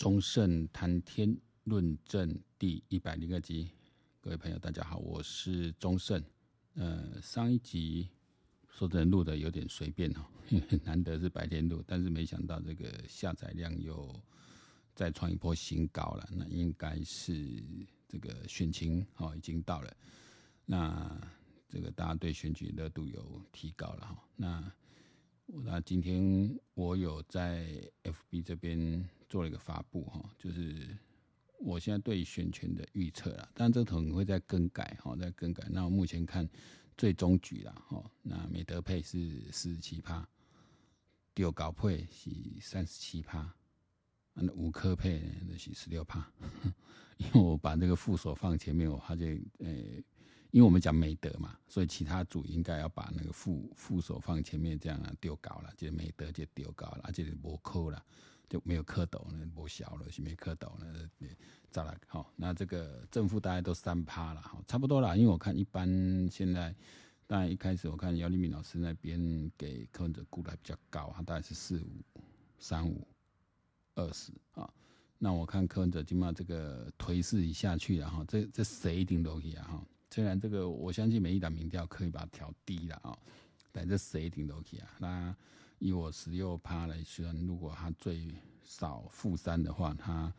中盛谈天论证第一百零二集，各位朋友，大家好，我是中盛。呃，上一集说真的录的有点随便哦，难得是白天录，但是没想到这个下载量又再创一波新高了。那应该是这个选情哦已经到了，那这个大家对选举热度有提高了哈。那那今天我有在 FB 这边。做了一个发布哈，就是我现在对选权的预测啦，但这可能会再更改哈，再更改。那我目前看最终局啦哈，那美德配是四十七趴，丢高配是三十七趴，那五科配那是十六趴。因为我把那个副手放前面，我发现呃，因为我们讲美德嘛，所以其他组应该要把那个副副手放前面，这样啊丢高了，就美德就丢高了，而且无扣了。就没有蝌蚪了，不小了，是没蝌蚪了，再来好，那这个正负大概都三趴了，差不多了。因为我看一般现在，当然一开始我看姚立明老师那边给柯文哲估的还比较高，他大概是四五三五二十啊。那我看柯文哲起码这个颓势一下去了哈，这这谁一定都可以啊哈。虽然这个我相信每一档民调可以把它调低了啊，但这谁顶都可以啊。那以我十六趴来算，如果他最少负三的话，他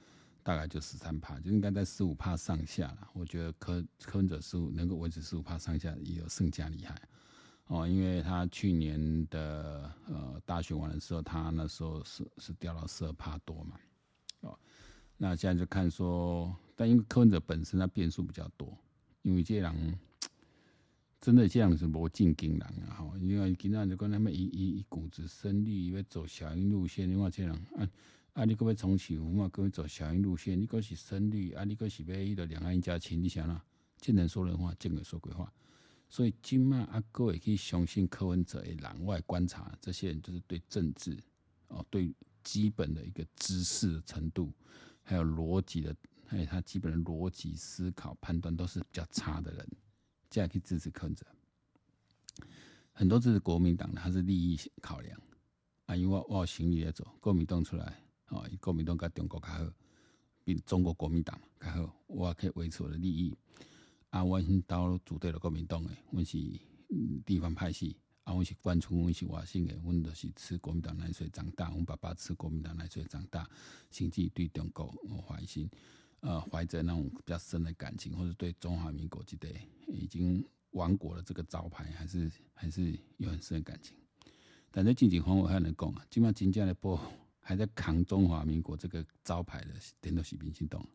大概就十三趴，就应该在十五趴上下了。我觉得科科恩者十五能够维持十五趴上下，也有胜加厉害哦。因为他去年的呃大选完的时候，他那时候是是掉到十二趴多嘛，哦，那现在就看说，但因为科恩者本身他变数比较多，因为这人。真的这样是无正经人啊！吼，因为今仔就讲他们一一一股子胜利要走小英路线，你看这人啊啊！你搁要重启嘛？搁要走小英路线？你搁是胜利啊？你搁是要迄个两岸一家亲？你想啦，见人说人话，见鬼说鬼话。所以今嘛啊，各位可以相信柯文哲的人外观察，这些人就是对政治哦，对基本的一个知识的程度，还有逻辑的，还有他基本的逻辑思考判断都是比较差的人。这样可以支持柯文哲，很多支持国民党的，他是利益考量啊，因为我我有行李在走，国民党出来哦，国民党跟中国较好，比中国国民党嘛较好，我可以维持我的利益啊。我先到组队了国民党的，我是地方派系啊，我是关村，我是外省的，我都是吃国民党奶水长大，我爸爸吃国民党奶水长大，甚至对中国怀心。呃，怀着那种比较深的感情，或者对中华民国这代已经亡国的这个招牌，还是还是有很深的感情。但在近几年我还能讲啊，基本上金家的波还在扛中华民国这个招牌的，点都是民进党。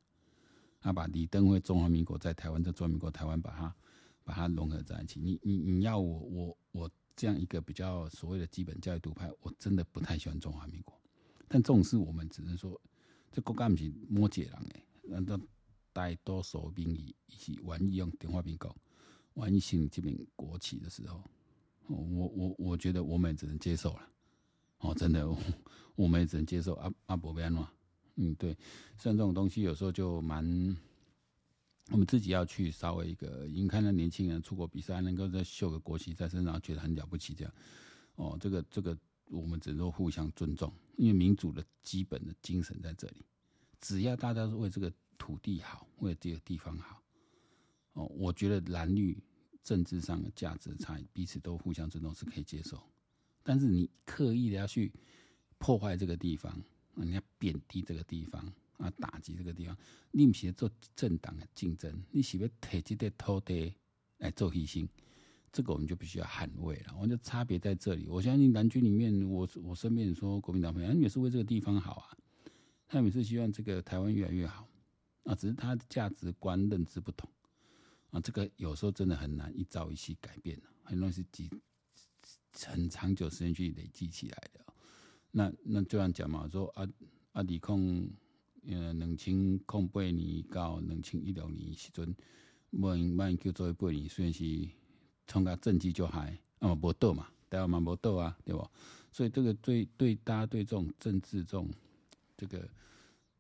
他把李登辉中华民国在台湾，在中华民国台湾，把它把它融合在一起。你你你要我我我这样一个比较所谓的基本教育独派，我真的不太喜欢中华民国。但这种事我们只能说，这国家不是摩羯人诶。难道大多数民意是愿意用电话民国，愿意信这边国旗的时候，哦我我我觉得我们也只能接受了。哦，真的，我们也只能接受。阿阿伯别乱，嗯，对，像这种东西有时候就蛮，我们自己要去稍微一个，因为看到年轻人出国比赛，能够再绣个国旗在身上，觉得很了不起，这样。哦，这个这个，我们只能说互相尊重，因为民主的基本的精神在这里。只要大家是为这个土地好，为这个地方好，哦，我觉得蓝绿政治上的价值差异，彼此都互相尊重是可以接受。但是你刻意的要去破坏这个地方，你要贬低这个地方啊，打击这个地方，你不是做政党的竞争，你是要提这个土地来做牺牲，这个我们就必须要捍卫了。我觉得差别在这里。我相信蓝军里面，我我身边说国民党朋友，你也是为这个地方好啊。他们是希望这个台湾越来越好啊，只是他的价值观认知不同啊，这个有时候真的很难一朝一夕改变，很容易是几很长久时间去累积起来的。那那这样讲嘛，说啊啊，李控呃两千零八年到两千一六年时阵，万万叫做八年，虽然是从个政绩就还啊无倒嘛，台湾嘛无倒啊，对不？所以这个对对大家对这种政治这种。这个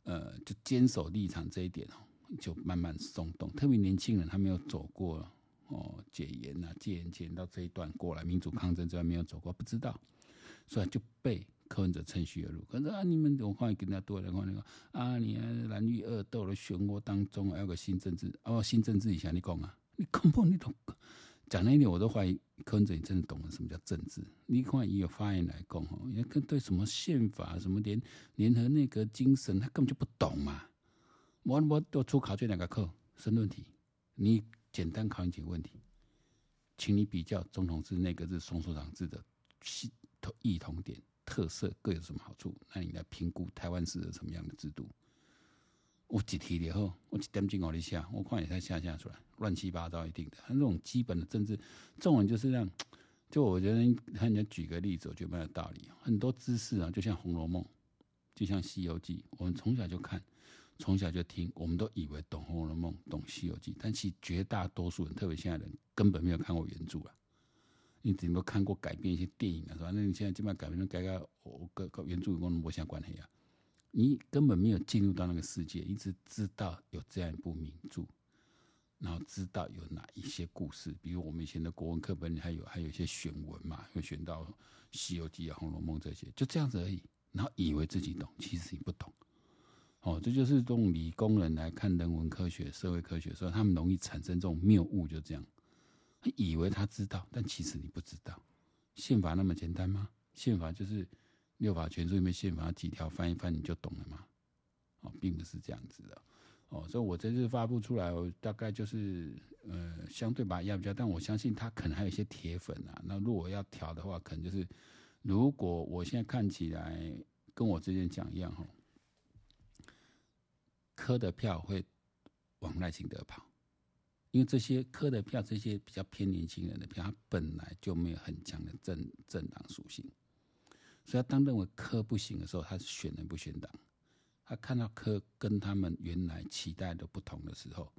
呃，就坚守立场这一点哦，就慢慢松动。特别年轻人，他没有走过哦，解严呐、戒严、戒严到这一段过来，民主抗争这段没有走过，不知道，所以就被柯文哲趁虚而入。可是啊，你们我看跟他多来看那个啊，你蓝绿恶斗的漩涡当中，还有个新政治哦，新政治以前你讲啊，你根本你都讲那一点，我都怀疑柯文哲你真的懂了什么叫政治。你看以有发言来讲哦，也跟对什么宪法、什么联联合内阁精神，他根本就不懂嘛。我我都出考这两个课申论题，你简单考你几个问题，请你比较总统制、内阁制、双首长制的系统异同点。特色各有什么好处？那你来评估台湾是什么样的制度？我几题以后，我几点进我一下，我看也才下下出来，乱七八糟一定的。他这种基本的政治，这种就是让，就我觉得，看人家举个例子，我觉得蛮有道理。很多知识啊，就像《红楼梦》，就像《西游记》，我们从小就看，从小就听，我们都以为懂《红楼梦》、懂《西游记》，但其实绝大多数人，特别现在人，根本没有看过原著啊。你顶多看过改编一些电影啊，是吧？那你现在基本上改编成改个我跟原著有没相关系啊？你根本没有进入到那个世界，一直知道有这样一部名著，然后知道有哪一些故事，比如我们以前的国文课本里还有还有一些选文嘛，会选到《西游记》啊、《红楼梦》这些，就这样子而已。然后以为自己懂，其实你不懂。哦，这就是用理工人来看人文科学、社会科学的时候，他们容易产生这种谬误，就这样。以为他知道，但其实你不知道。宪法那么简单吗？宪法就是六法全书里面宪法几条翻一翻你就懂了吗？哦，并不是这样子的。哦，所以我这次发布出来，我大概就是呃，相对把压比较，但我相信他可能还有一些铁粉啊。那如果要调的话，可能就是如果我现在看起来跟我之前讲一样哈，科的票会往赖清德跑。因为这些科的票，这些比较偏年轻人的票，他本来就没有很强的政政党属性，所以他当认为科不行的时候，他是选人不选党。他看到科跟他们原来期待的不同的时候，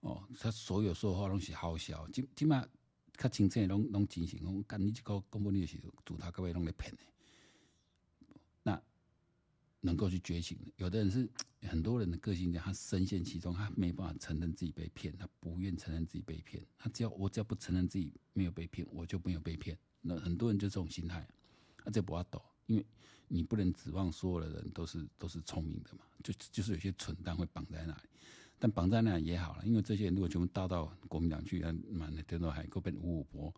哦，他所有说的话东西好笑，起起码他清楚拢拢进行，讲干你这个公布你是主他各位拢来骗的。能够去觉醒，有的人是很多人的个性，他深陷其中，他没办法承认自己被骗，他不愿承认自己被骗，他只要我只要不承认自己没有被骗，我就没有被骗。那很多人就这种心态，这不要抖，因为你不能指望所有的人都是都是聪明的嘛，就就是有些蠢蛋会绑在那里，但绑在那里也好了，因为这些人如果全部倒到国民党去，那满的天都还够变五五波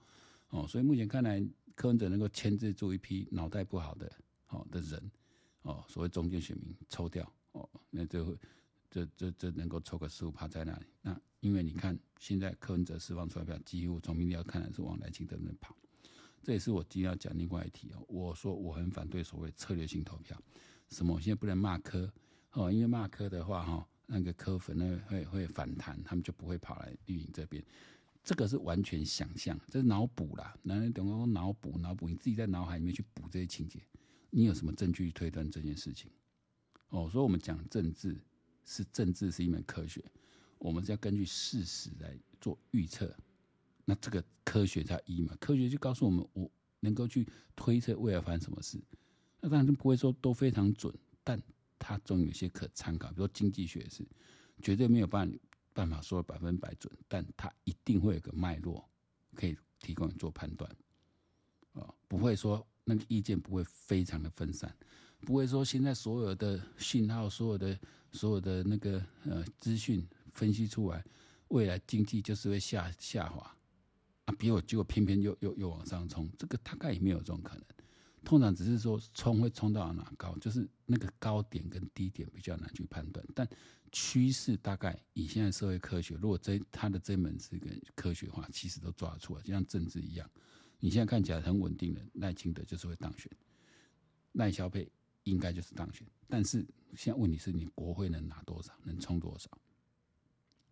哦，所以目前看来，柯文哲能够牵制住一批脑袋不好的好的人。哦，所谓中间选民抽掉哦，那就会这这这能够抽个十五趴在那里。那因为你看，现在柯文哲释放出来票，几乎从民调看来是往赖清德那边跑。这也是我今天要讲另外一题哦。我说我很反对所谓策略性投票，什么？我现在不能骂柯哦，因为骂柯的话哈，那个柯粉呢会会反弹，他们就不会跑来绿营这边。这个是完全想象，这是脑补啦。那你等于说脑补脑补，你自己在脑海里面去补这些情节。你有什么证据推断这件事情？哦，所以我们讲政治是政治是一门科学，我们是要根据事实来做预测。那这个科学叫一嘛？科学就告诉我们，我能够去推测未来发生什么事。那当然就不会说都非常准，但它总有些可参考。比如说经济学是绝对没有办办法说百分百准，但它一定会有个脉络可以提供你做判断。啊，不会说。那个意见不会非常的分散，不会说现在所有的信号、所有的、所有的那个呃资讯分析出来，未来经济就是会下下滑啊，比我结果偏偏又又又往上冲，这个大概也没有这种可能。通常只是说冲会冲到哪高，就是那个高点跟低点比较难去判断，但趋势大概以现在社会科学，如果这他的这门是个科学化，其实都抓得出来，就像政治一样。你现在看起来很稳定的赖清德就是会当选，赖萧配应该就是当选，但是现在问题是你国会能拿多少，能冲多少？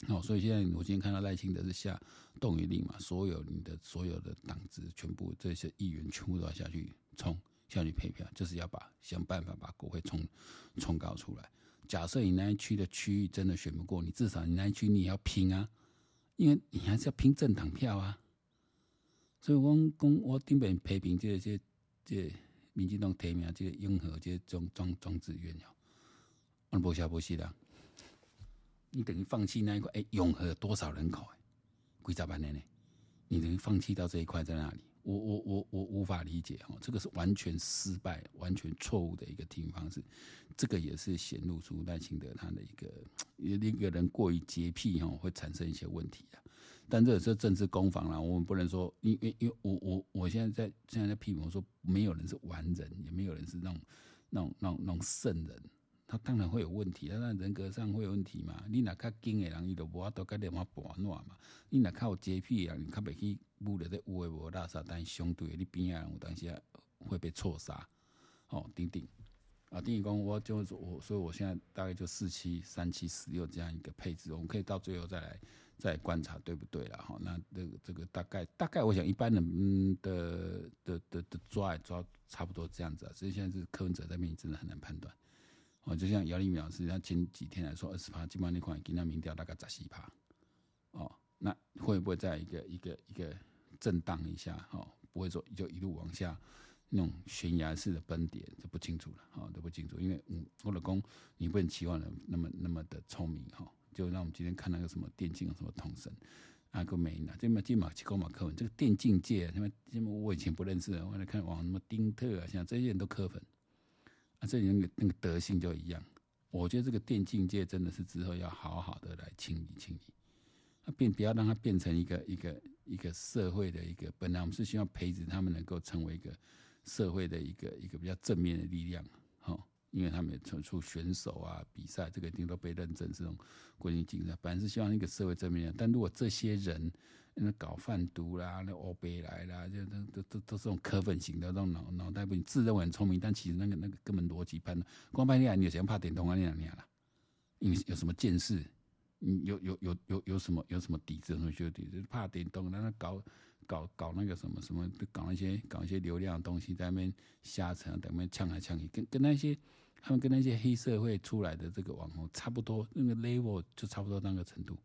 哦，所以现在我今天看到赖清德是下动员令嘛，所有你的所有的党职全部这些议员全部都要下去冲下去配票，就是要把想办法把国会冲冲高出来。假设你那一区的区域真的选不过，你至少你那一区你也要拼啊，因为你还是要拼政党票啊。所以我讲，我顶边批评这些、这、这、民进党提名这个永和这个庄庄庄智渊哦，我不下不是啦，你等于放弃那一块？哎，永和多少人口？哎，几十万人呢？你等于放弃到这一块在哪里？我我我我无法理解哈，这个是完全失败、完全错误的一个提名方式，这个也是显露出赖清德他的一个一个人过于洁癖哈，会产生一些问题啊。但这也是政治攻防啦，我们不能说，因为因为我我我现在在现在在批评我说，没有人是完人，也没有人是那种那种那种那种圣人。他当然会有问题，他那人格上会有问题嘛。你哪较精的人，伊就无法度甲你嘛博暖嘛。你哪较有洁癖的人，你较袂去污了这污的无垃圾，但相对的你边啊人有当时会被错杀。哦，丁丁啊，丁丁讲，我就是我，所以我现在大概就四七三七十六这样一个配置，我们可以到最后再来再观察对不对了哈。那这个这个大概大概，我想一般人的的的的抓抓差不多这样子啊。所以现在是柯文哲在面前真的很难判断。哦，就像姚立苗是他前几天来说二十趴，基本上那块给他民调大概十四趴，哦，那会不会在一个一个一个震荡一下？哦，不会说就一路往下那种悬崖式的崩跌，就不清楚了，哦，都不清楚，因为嗯，我老公你不能期望的那么那么的聪明哈，就让我们今天看那个什么电竞什么统神阿个没呢，这么金马奇高马科文，这个电竞界什么什么我以前不认识的，我来看网什么丁特啊，像这些人都磕粉。这里那个那个德性就一样，我觉得这个电竞界真的是之后要好好的来清理清理，啊，变不要让它变成一个一个一个社会的一个，本来我们是希望培植他们能够成为一个社会的一个一个比较正面的力量，哈，因为他们从出选手啊比赛，这个一定都被认证这种国际竞赛，本来是希望一个社会正面的，但如果这些人。那搞贩毒啦，那欧北来啦，就都都都都是这种科粉型的，这种脑脑袋不自认为很聪明，但其实那个那个根本逻辑判断，光半天你有谁怕点通啊？你两年了，因为有什么见识？你有有有有有什么有什么底子？同学底子怕点动，让他搞搞搞那个什么什么，搞一些搞一些流量的东西，在那边瞎扯，在那边呛来呛去，跟跟那些他们跟那些黑社会出来的这个网红差不多，那个 level 就差不多那个程度。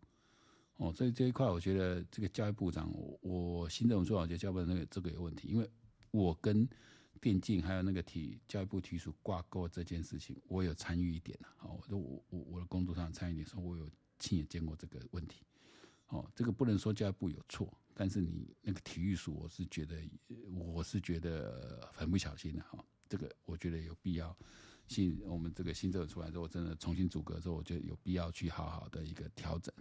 哦，所以这一块我觉得这个教育部长，我我新政府做好，我觉得教育部长那个这个有问题，因为我跟电竞还有那个体教育部体属挂钩这件事情，我有参与一点啊。哦，我我我我的工作上参与一点，说我有亲眼见过这个问题。哦，这个不能说教育部有错，但是你那个体育署，我是觉得我是觉得很不小心的哈。这个我觉得有必要，新我们这个新政府出来之后，真的重新组阁之后，我觉得有必要去好好的一个调整。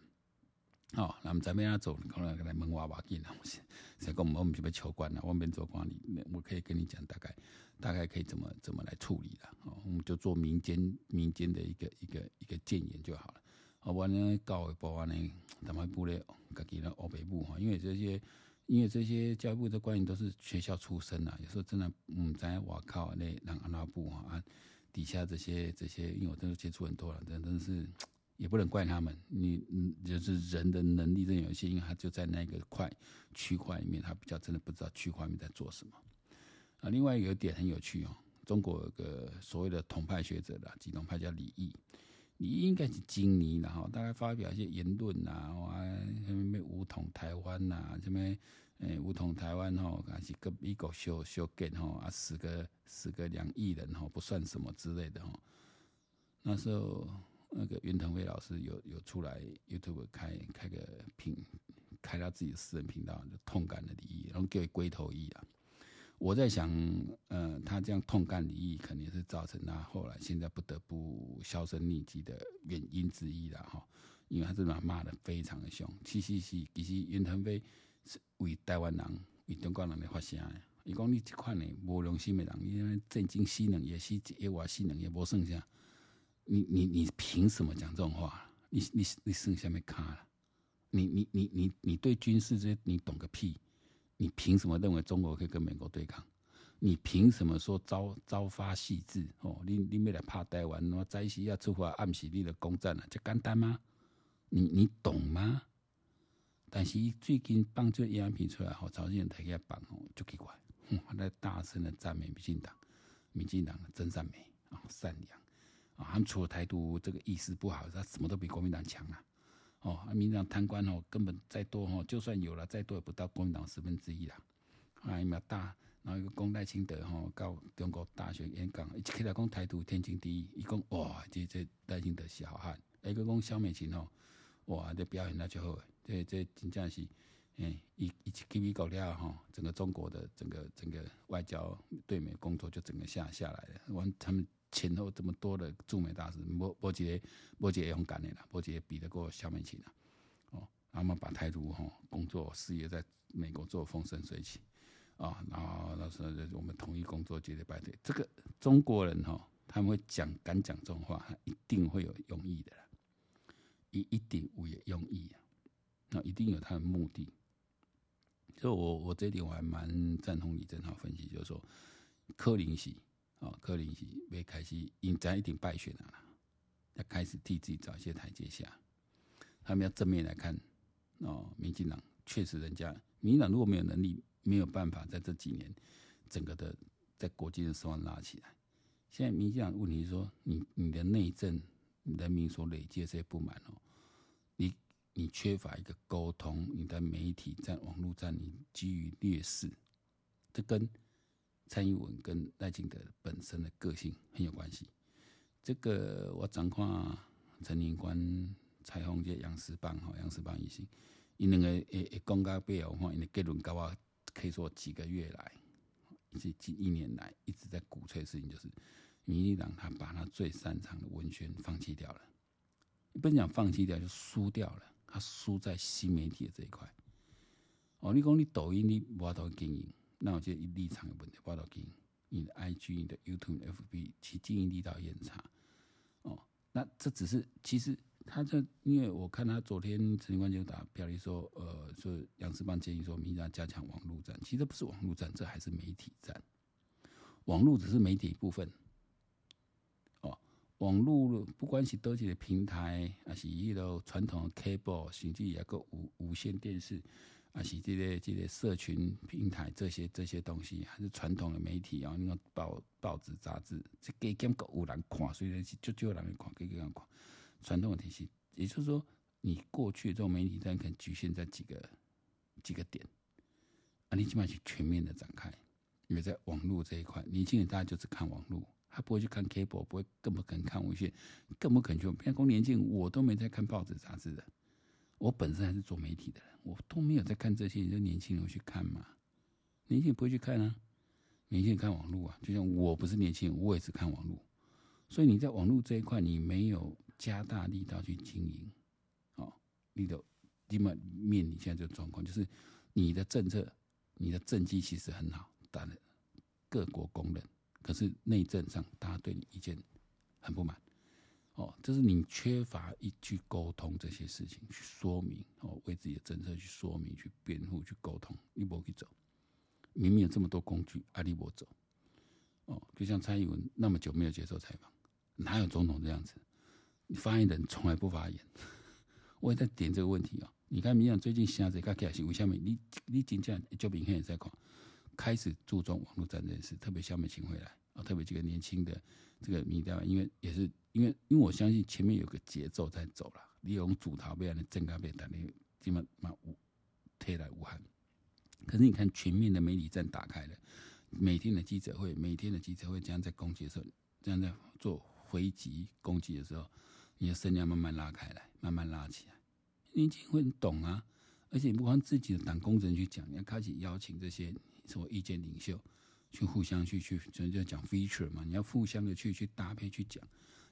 哦，那么咱们要走，可能来问娃娃进来。我先，先跟我们我们这边求官了，外面做管理，我可以跟你讲大概，大概可以怎么怎么来处理的。哦，我们就做民间民间的一个一个一个建言就好了。好，我呢教育部呢，他们部的各级的欧北部哈，因为这些因为这些教育部的官员都是学校出身啊，有时候真的嗯，在我靠那让安那部啊，底下这些这些，因为我真的接触很多了，真真的是。也不能怪他们，你嗯，就是人的能力真有限，因为他就在那个块区块里面，他比较真的不知道区块里面在做什么。啊，另外一个点很有趣哦，中国有个所谓的统派学者的几统派叫李毅，李毅应该是今年然后大概发表一些言论呐，哇，什么武统台湾呐，什么诶武统台湾吼，还是跟美国修修建吼啊，死个死个两亿人吼不算什么之类的吼，那时候。那个袁腾飞老师有有出来 YouTube 开开个频，开他自己私人频道，就痛感的离异，然后给龟头一啊。我在想，呃，他这样痛干离异，肯定是造成他后来现在不得不销声匿迹的原因之一了哈。因为他真的骂得非常的凶，其实是其实袁腾飞是为台湾人、为中国人来发声的。伊讲你这款的无良心的人，你震惊死人也是一话死人也无剩下。你你你凭什么讲这种话？你你你剩下没卡了？你你你你你对军事这些你懂个屁？你凭什么认为中国可以跟美国对抗？你凭什么说朝朝发夕至？哦，你你没来怕台湾？我在西要出发暗袭你的攻占了，这简单吗？你你懂吗？但是最近放这样片出来，好朝鲜人台给他放哦，就奇怪，他在大声的赞美民进党，民进党真善美啊，善良。啊他们除了台独这个意识不好，他什么都比国民党强啊！哦，民进党贪官哦，根本再多哦，就算有了再多也不到国民党十分之一啦。啊，伊嘛大，然后一个公赖清德吼，到中国大学演讲，一起来讲台独天经地义，一讲哇，这这赖清德是好汉。一个讲萧美琴吼，哇，这表现那就好，这这真正是哎，一一起 K B 搞掉哈，整个中国的整个整个外交对美工作就整个下下来了。完，他们前后这么多的驻美大使，波波杰波杰也勇敢的啦，波杰比得过萧美琴啊。哦，他们把台独哈工作事业在美国做风生水起啊，然后那时候我们统一工作节节败退。这个中国人哈，他们会讲敢讲这种话，一定会有用意的啦，一一定会有用意啊，那一定有他的目的。就我我这点我还蛮赞同李正浩分析，就是说，柯林喜哦，柯林喜没开始，应该一定败选了，要开始替自己找一些台阶下。他们要正面来看哦，民进党确实人家，民进党如果没有能力，没有办法在这几年整个的在国际的声望拉起来。现在民进党问题是说，你你的内政人民所累积的这些不满哦，你。你缺乏一个沟通，你的媒体战、网络战，你基于劣势，这跟蔡英文跟赖清德本身的个性很有关系。这个我常看陈宁官、蔡宏杰、杨石棒哈，杨石棒一行，伊两个诶诶公开背后哈，因为结论高啊，可以说几个月来，以及近一年来一直在鼓吹的事情，就是民进党他把他最擅长的文宣放弃掉了，不能讲放弃掉，就输掉了。他输在新媒体的这一块。哦，你讲你抖音你无法度经营，那我觉得立场有问题，报道给。你的 IG、你的 YouTube、FB 其经营力道也很差。哦，那这只是其实他这，因为我看他昨天陈立官就打标题说，呃，说杨世邦建议说，民进党加强网络战，其实不是网络战，这还是媒体战。网络只是媒体一部分。哦网络不管是多几的平台，还是一个传统的 cable，甚至一个无无线电视，还是这个这个社群平台，这些这些东西，还是传统的媒体啊，那个报报纸杂志，这给兼个有人看，所以是就就有人看，给给人看。传统的体系，也就是说，你过去这种媒体战可能局限在几个几个点，啊，你起码去全面的展开，因为在网络这一块，年轻人大家就只看网络。他不会去看 cable，不会，更不可能看无线，更不可能去。偏光年轻，我都没在看报纸杂志的。我本身还是做媒体的人，我都没有在看这些。你说年轻人会去看吗？年轻人不会去看啊，年轻人看网络啊。就像我不是年轻人，我也是看网络。所以你在网络这一块，你没有加大力道去经营，哦，你的立马面临现在这个状况，就是你的政策、你的政绩其实很好，当然各国公认。可是内政上，大家对你意见很不满，哦，就是你缺乏一去沟通这些事情，去说明哦，为自己的政策去说明、去辩护、去沟通，你不去走，明明有这么多工具，阿里不走，哦，就像蔡英文那么久没有接受采访，哪有总统这样子？你发言人从来不发言，我也在点这个问题啊、你看，民进党最近现在在开始为什么？你你真正就明显也在讲。开始注重网络战这件事，特别下面请回来啊，特别几个年轻的这个民调，因为也是因为因为我相信前面有个节奏在走了，利用主逃被人增加被打，你基本嘛无退来武汉。可是你看全面的媒体站打开了，每天的记者会，每天的记者会这样在攻击的时候，这样在做回击攻击的时候，你的声量慢慢拉开来，慢慢拉起来，年轻人会懂啊，而且你不光自己的党工人去讲，你要开始邀请这些。做意见领袖，去互相去去，就就讲 feature 嘛，你要互相的去去搭配去讲，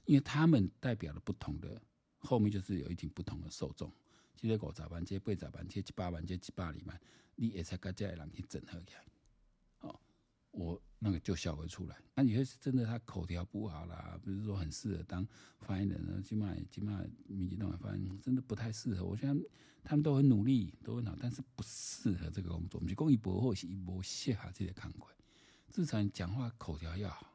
因为他们代表了不同的，后面就是有一定不同的受众。这个五十万，这个八十万，这个一百万，这个一百二万，你也才跟这些人去整合起来。哦，我那个就笑会出来。那有些是真的，他口条不好啦，不是说很适合当发言人呢，起码起码民进党的发言人真的不太适合。我觉得他们都很努力，都很好，但是不适合这个工作。我们讲一波或是一波卸下这些康亏，至少你讲话口条要好。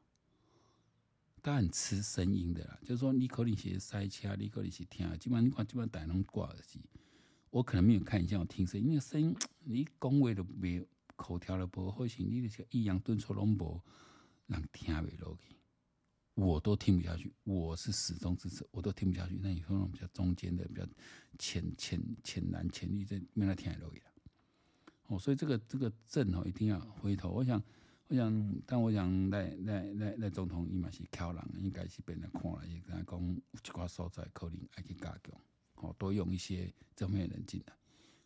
他很吃声音的啦，就是说你可能是塞车，你可能是听，基本上你看基本上大家拢挂耳机。我可能没有看一下，我听声音，那个声音 你讲话都没有。口条的不好，或许你那些抑扬顿挫拢无让听不落去，我都听不下去。我是始终支持，我都听不下去。那你说那种比较中间的、比较浅浅浅蓝、浅绿，这没那听得落去了。哦，所以这个这个阵哦，一定要回头。我想，我想，但我想那那那那总统伊嘛是巧人，应该是变得看了，伊敢讲，有一寡所在可能爱去加强，哦，多用一些正面人进来。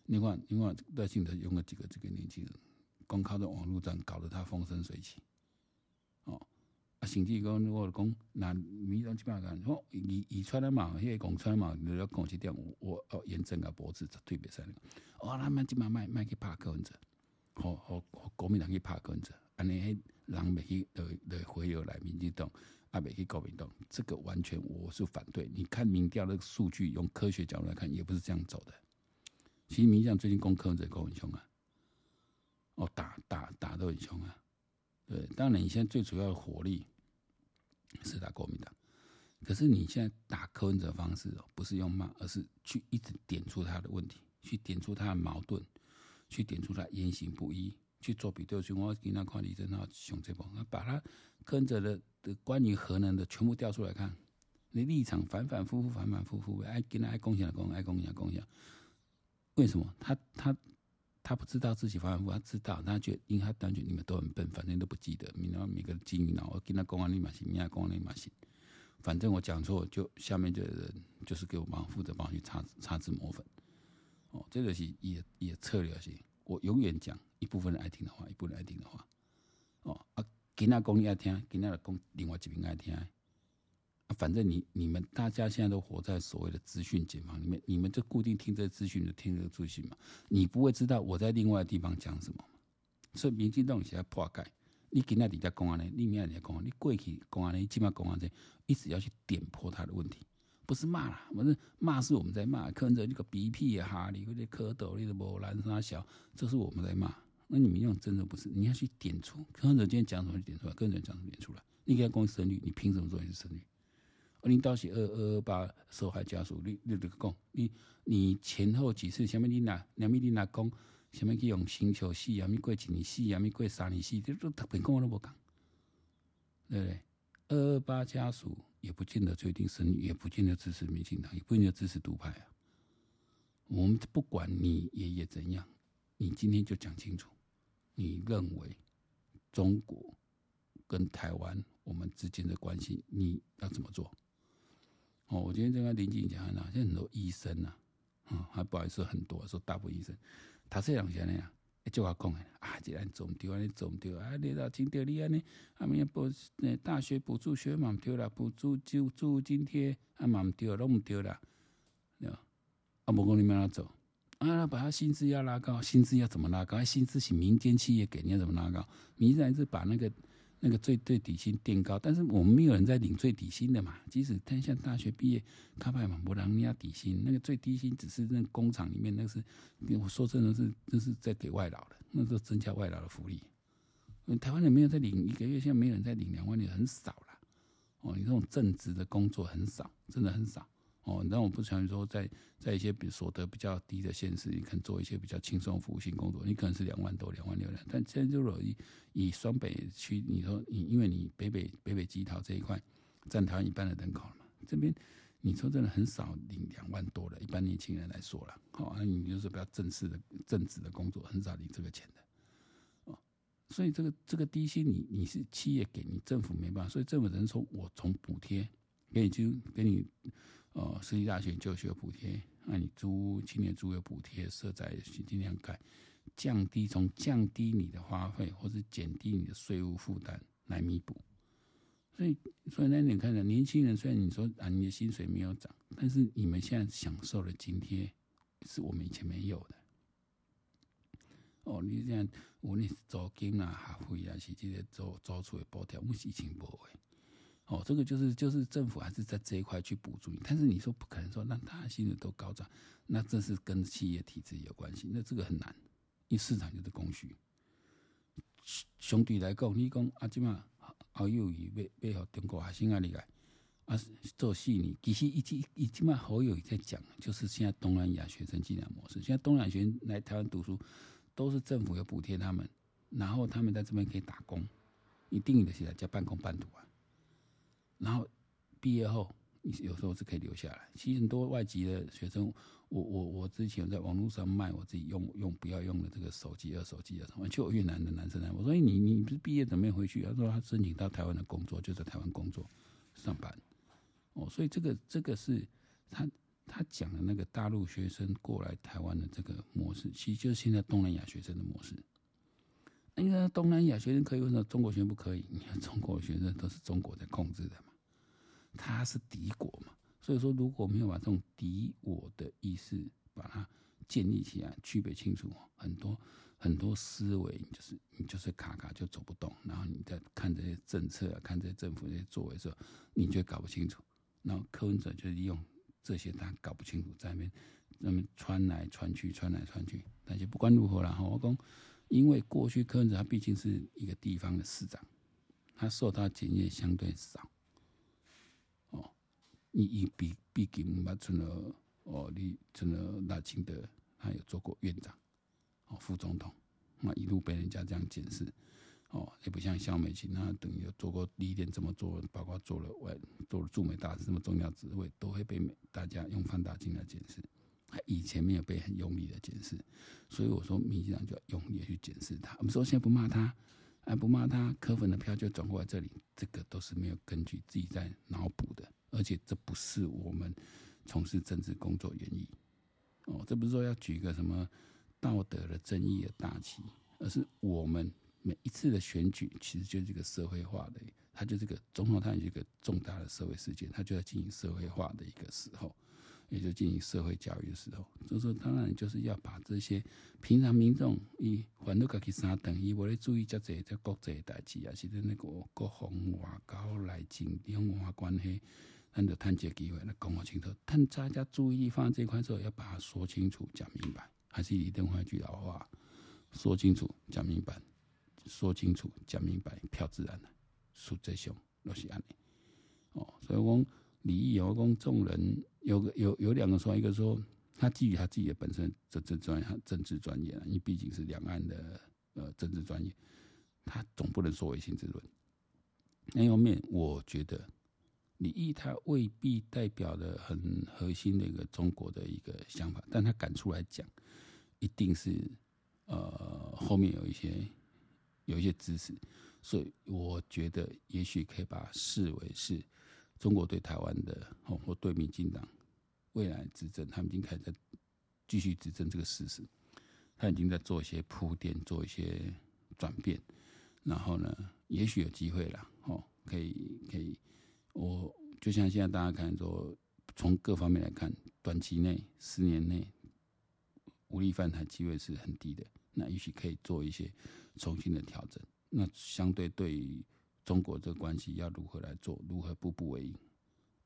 另外，另外赖清德用了几个这个年轻人，光靠着网络战搞得他风生水起。哦，啊，甚至讲如果讲，那民众基本上讲，哦，以以出来嘛，迄个讲出来嘛，你要讲几点？我哦，严正个脖子绝对别使。哦，他们基本卖卖去拍柯文哲，好好国民党去拍柯文哲，安尼人袂去来来回游来民进党，啊，袂去国民党，这个完全我是反对。你看民调的数据，用科学角度来看，也不是这样走的。其实民进党最近攻柯文哲攻很凶啊，哦，打打打得很凶啊。对，当然你现在最主要的火力是打国民党，可是你现在打柯文哲的方式哦，不是用骂，而是去一直点出他的问题，去点出他的矛盾，去点出他言行不一，去做比对。我给他看李正浩熊这帮，把他跟着的的关于核能的全部调出来看，你立场反反复复，反反复复，爱跟他爱贡献的贡，爱贡献的贡献。为什么他他他不知道自己反反复复？他知道，他觉因为他感觉你们都很笨，反正都不记得。你们每个记忆脑，我跟他公安立马信，你也公安立马信。反正我讲错，就下面的人就是给我帮负责帮去擦擦脂抹粉。哦，这个是也也策略性。我永远讲一部分人爱听的话，一部分人爱听的话。哦啊，跟他讲你爱听，跟他讲另外一边爱听。反正你你们大家现在都活在所谓的资讯解放里面，你们就固定听这资讯，就听这个资讯嘛。你不会知道我在另外的地方讲什么。所以民进党现在破解，你今天底下公安呢，你明天底下公安，你过去公安呢，起码公安这一直要去点破他的问题，不是骂啦，不是骂是我们在骂，柯文哲那个鼻涕啊，哈，你那蝌蚪，你的无蓝啥小，这是我们在骂。那你们用真的不是，你要去点出柯文哲今天讲什么，点出来，柯文哲讲什么点出来。你给他公生率，你凭什么说你是生育？二零到是二二二八受害家属，你你这个讲，你你前后几次，什么你拿，什么你拿讲，什么去用星球死，什么过几年死，什么过三年死，这都特别讲我都不讲，对不对？二二八家属也不见得决定生，也不见得支持民进党，也不见得支持独派啊。我们不管你爷爷怎样，你今天就讲清楚，你认为中国跟台湾我们之间的关系，你要怎么做？哦，我今天在跟林静讲呢，现在很多医生呐，啊，还不好意思，很多说大部分医生，他这样讲呢，就话讲啊，既然做毋对，你做毋对啊，你到今天你安尼，啊，明补诶大学补助学嘛毋对啦，补助就助津贴啊嘛毋对，拢毋对啦，对吧？啊，不过你们要走啊，把他薪资要拉高，薪资要怎么拉高？薪资是民间企业给，你要怎么拉高？你现在是把那个。那个最最底薪垫高，但是我们没有人在领最底薪的嘛。即使他像大学毕业，他派嘛，不让人家底薪。那个最低薪只是那工厂里面，那是我说真的是，这是在给外劳的，那是增加外劳的福利。台湾人没有在领一个月，现在没有人在领两万，也很少了。哦，你这种正职的工作很少，真的很少。哦，那我不想说在在一些比所得比较低的县市，你可能做一些比较轻松服务性工作，你可能是两万多、两万六两。但现在就如果以以双北区，你说你因为你北北北北基桃这一块占台湾一半的人口了嘛，这边你说真的很少领两万多的，一般年轻人来说了，好，那你就是比较正式的正职的工作，很少领这个钱的。哦，所以这个这个低薪你你是企业给你，政府没办法，所以政府只能说我从补贴给你就给你。哦，私立大学就学补贴，那你租青年租有补贴，社宅尽量改，降低从降低你的花费，或是减低你的税务负担来弥补。所以，所以那你看，年轻人虽然你说啊，你的薪水没有涨，但是你们现在享受的津贴是我们以前没有的。哦，你这样无论是租金啊、学费啊，是这些租租出的补贴，我们以前没有的。哦，这个就是就是政府还是在这一块去补助你，但是你说不可能说让大家薪水都高涨，那这是跟企业体制有关系，那这个很难，因为市场就是供需。相对来讲，你讲啊，即嘛侯友宜要要和中国学生啊，你来啊做四年，其实一直一直嘛好友宜在讲，就是现在东南亚学生进来模式，现在东南亚学生来台湾读书，都是政府有补贴他们，然后他们在这边可以打工，一定的是来叫半工半读啊。然后毕业后，你有时候是可以留下来。其实很多外籍的学生，我我我之前在网络上卖我自己用用不要用的这个手机二手机啊什么，就越南的男生来，我说你你不是毕业怎么没回去？他说他申请到台湾的工作，就在台湾工作上班。哦，所以这个这个是他他讲的那个大陆学生过来台湾的这个模式，其实就是现在东南亚学生的模式。因为东南亚学生可以，为什么中国学生不可以？你看中国学生都是中国在控制的，他是敌国嘛，所以说如果没有把这种敌我的意识把它建立起来、区别清楚，很多很多思维就是你就是卡卡就走不动，然后你在看这些政策、啊、看这些政府这些作为的时候，你就搞不清楚。然后柯文哲就利用这些他搞不清楚，在那边那么穿来穿去、穿来穿去，但是不管如何啦，我讲。因为过去柯文哲他毕竟是一个地方的市长，他受到检验相对少。你毕毕竟嘛，成了哦，你成了赖清德，他有做过院长，哦，副总统，那一路被人家这样检视，哦，也不像萧美琴，那等于做过第一点怎么做，包括做了外做了驻美大使这么重要职位，都会被大家用放大镜来检视。他以前没有被很用力的检视，所以我说民进党就要用力的去检视他。我们说现在不骂他，哎，不骂他，柯粉的票就转过来这里，这个都是没有根据，自己在脑补的，而且这不是我们从事政治工作原因。哦，这不是说要举一个什么道德的正义的大旗，而是我们每一次的选举其实就是这个社会化的，他就这个总统，他有一个重大的社会事件，他就要进行社会化的一个时候。也就进行社会教育的时候，这时候当然就是要把这些平常民众以反正自己三等一，我来注意这这这国际代志啊，是在那个国防外交来经两岸关系，咱就趁这个机会来讲清楚。趁大家注意放在这块之后，要把它说清楚、讲明白。还是李登辉一句老话：说清楚、讲明白，说清楚、讲明白，票自然来。实际上都是安尼。哦，所以讲。李义友讲，众人有个有有两个说，一个说他基于他自己的本身政治专业，政治专业，因为毕竟是两岸的呃政治专业，他总不能说唯心之论。另一方面，我觉得李毅他未必代表的很核心的一个中国的一个想法，但他敢出来讲，一定是呃后面有一些有一些知识，所以我觉得也许可以把视为是。中国对台湾的哦，或对民进党未来执政，他们已经开始在继续执政这个事实，他已经在做一些铺垫，做一些转变，然后呢，也许有机会了哦，可以可以，我就像现在大家看说，从各方面来看，短期内十年内无力犯台机会是很低的，那也许可以做一些重新的调整，那相对对于。中国这个关系要如何来做？如何步步为营？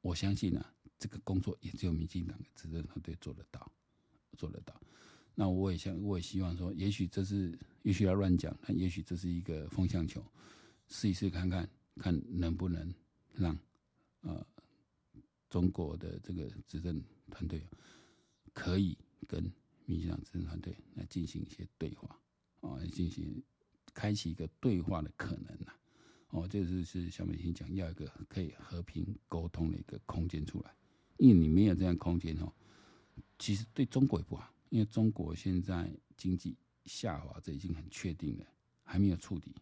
我相信呢、啊，这个工作也只有民进党的执政团队做得到，做得到。那我也想，我也希望说，也许这是，也许要乱讲，但也许这是一个风向球，试一试看看，看能不能让呃中国的这个执政团队可以跟民进党执政团队来进行一些对话啊，进行开启一个对话的可能呐、啊。哦，这是是小美心讲要一个可以和平沟通的一个空间出来，因为你没有这样空间哦，其实对中国也不好，因为中国现在经济下滑，这已经很确定了，还没有触底，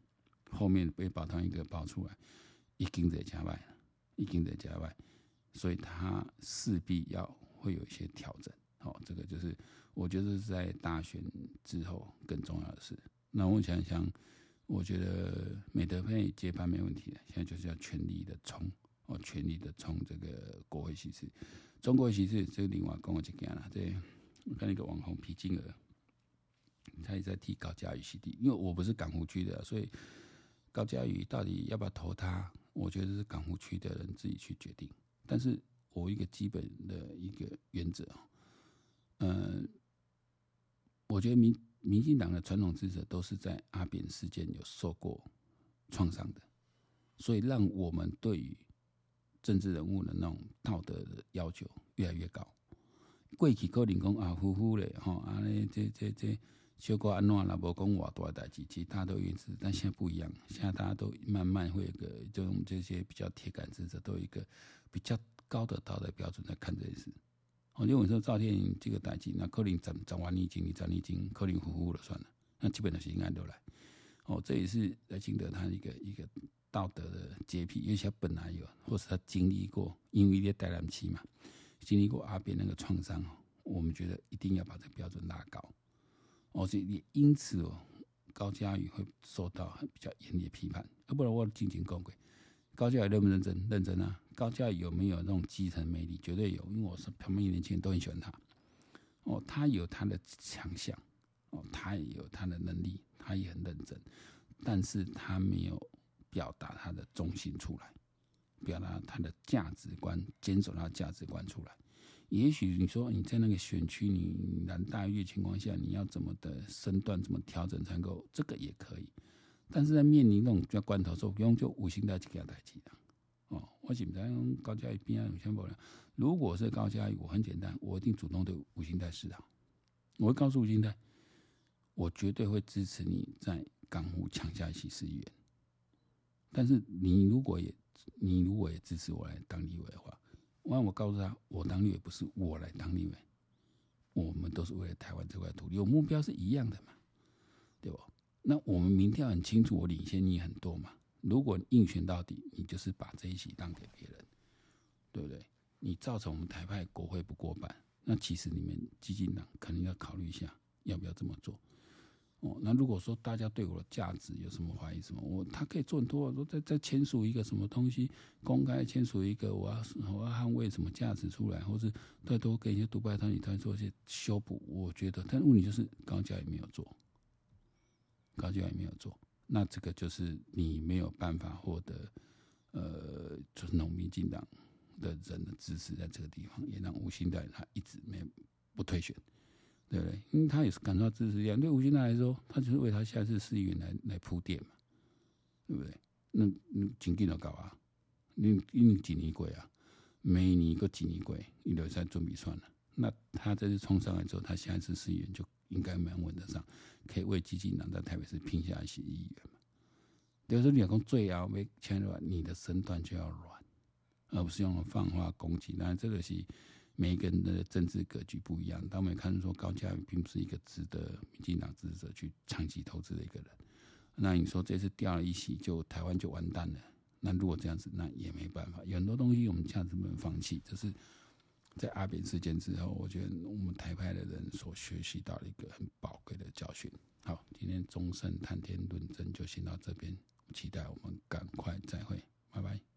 后面被保单一个爆出来，已经在加外了，已经在加外，所以它势必要会有一些调整。好，这个就是我觉得是在大选之后更重要的事。那我想想。我觉得美德配接班没问题的，现在就是要全力的冲哦，全力的冲这个国会席次。中国席次这个另外跟我讲讲了，这我看那个网红皮金额，他也在替高嘉瑜洗地，因为我不是港湖区的，所以高嘉瑜到底要不要投他，我觉得是港湖区的人自己去决定。但是我一个基本的一个原则啊，嗯，我觉得民。民进党的传统支持都是在阿扁事件有受过创伤的，所以让我们对于政治人物的那种道德的要求越来越高。过去可能讲啊，呼呼嘞，吼啊，这这这小可安怎啦，无讲偌大代志，其他都有支持，但现在不一样，现在大家都慢慢会有个，就用这些比较铁杆支持都有一个比较高的道德标准在看这件事。我认为说赵天这个代志，那可能十十万年前、二十年前，可能呼呼了算了，那基本的是应该都来。哦，这也是赖清德他一个一个道德的洁癖，因为他本来有，或是他经历过，因为在台南市嘛，经历过阿扁那个创伤哦，我们觉得一定要把这个标准拉高。哦，所以也因此哦，高嘉宇会受到比较严厉的批判。啊，不然我进行公轨，高嘉宇认不认真？认真啊！高嘉宇有没有那种基层魅力？绝对有，因为我是旁边年轻人都很喜欢他。哦，他有他的强项，哦，他也有他的能力，他也很认真，但是他没有表达他的中心出来，表达他的价值观，坚守他的价值观出来。也许你说你在那个选区，你蓝大于情况下，你要怎么的身段怎么调整才能够？这个也可以。但是在面临那种叫关头时候，不用就吴欣岱去给他代替的。哦，我简单高嘉瑜边啊有先不了。如果是高嘉瑜，我很简单，我一定主动对吴欣岱示好。我会告诉吴欣岱，我绝对会支持你在港务抢下一席市议员。但是你如果也你如果也支持我来当立委的话。那我告诉他，我当立委不是我来当立委，我们都是为了台湾这块土地，有目标是一样的嘛，对不？那我们明天很清楚，我领先你很多嘛。如果硬选到底，你就是把这一席让给别人，对不对？你造成我们台派国会不过半，那其实你们基进党可能要考虑一下，要不要这么做。哦，那如果说大家对我的价值有什么怀疑什么，我他可以做很多，说再再签署一个什么东西，公开签署一个，我要我要捍卫什么价值出来，或是再多给一些独白团体他做一些修补，我觉得，但问题就是高嘉瑜没有做，高嘉瑜没有做，那这个就是你没有办法获得，呃，就是农民进党的人的支持，在这个地方也让吴欣岱他一直没不退选。对不对？因为他也是感受到支持力量。对吴欣岱来说，他就是为他下次市议员来来铺垫嘛，对不对？那你紧紧的搞啊，你你几年过啊？每年一个几年过，你都在准备算了。那他这次冲上来之后，他下一次市议员就应该蛮稳得上，可以为基进党在台北市拼下一些议员嘛。比如你要讲最要为签的话，你的身段就要软，而不是用放话攻击。当然这个是。每个人的政治格局不一样，但我们也看说高嘉瑜并不是一个值得民进党支持者去长期投资的一个人。那你说这次掉了一席，就台湾就完蛋了？那如果这样子，那也没办法。有很多东西我们这样子不能放弃。这是在阿扁事件之后，我觉得我们台派的人所学习到的一个很宝贵的教训。好，今天忠胜谈天论政就先到这边，期待我们赶快再会，拜拜。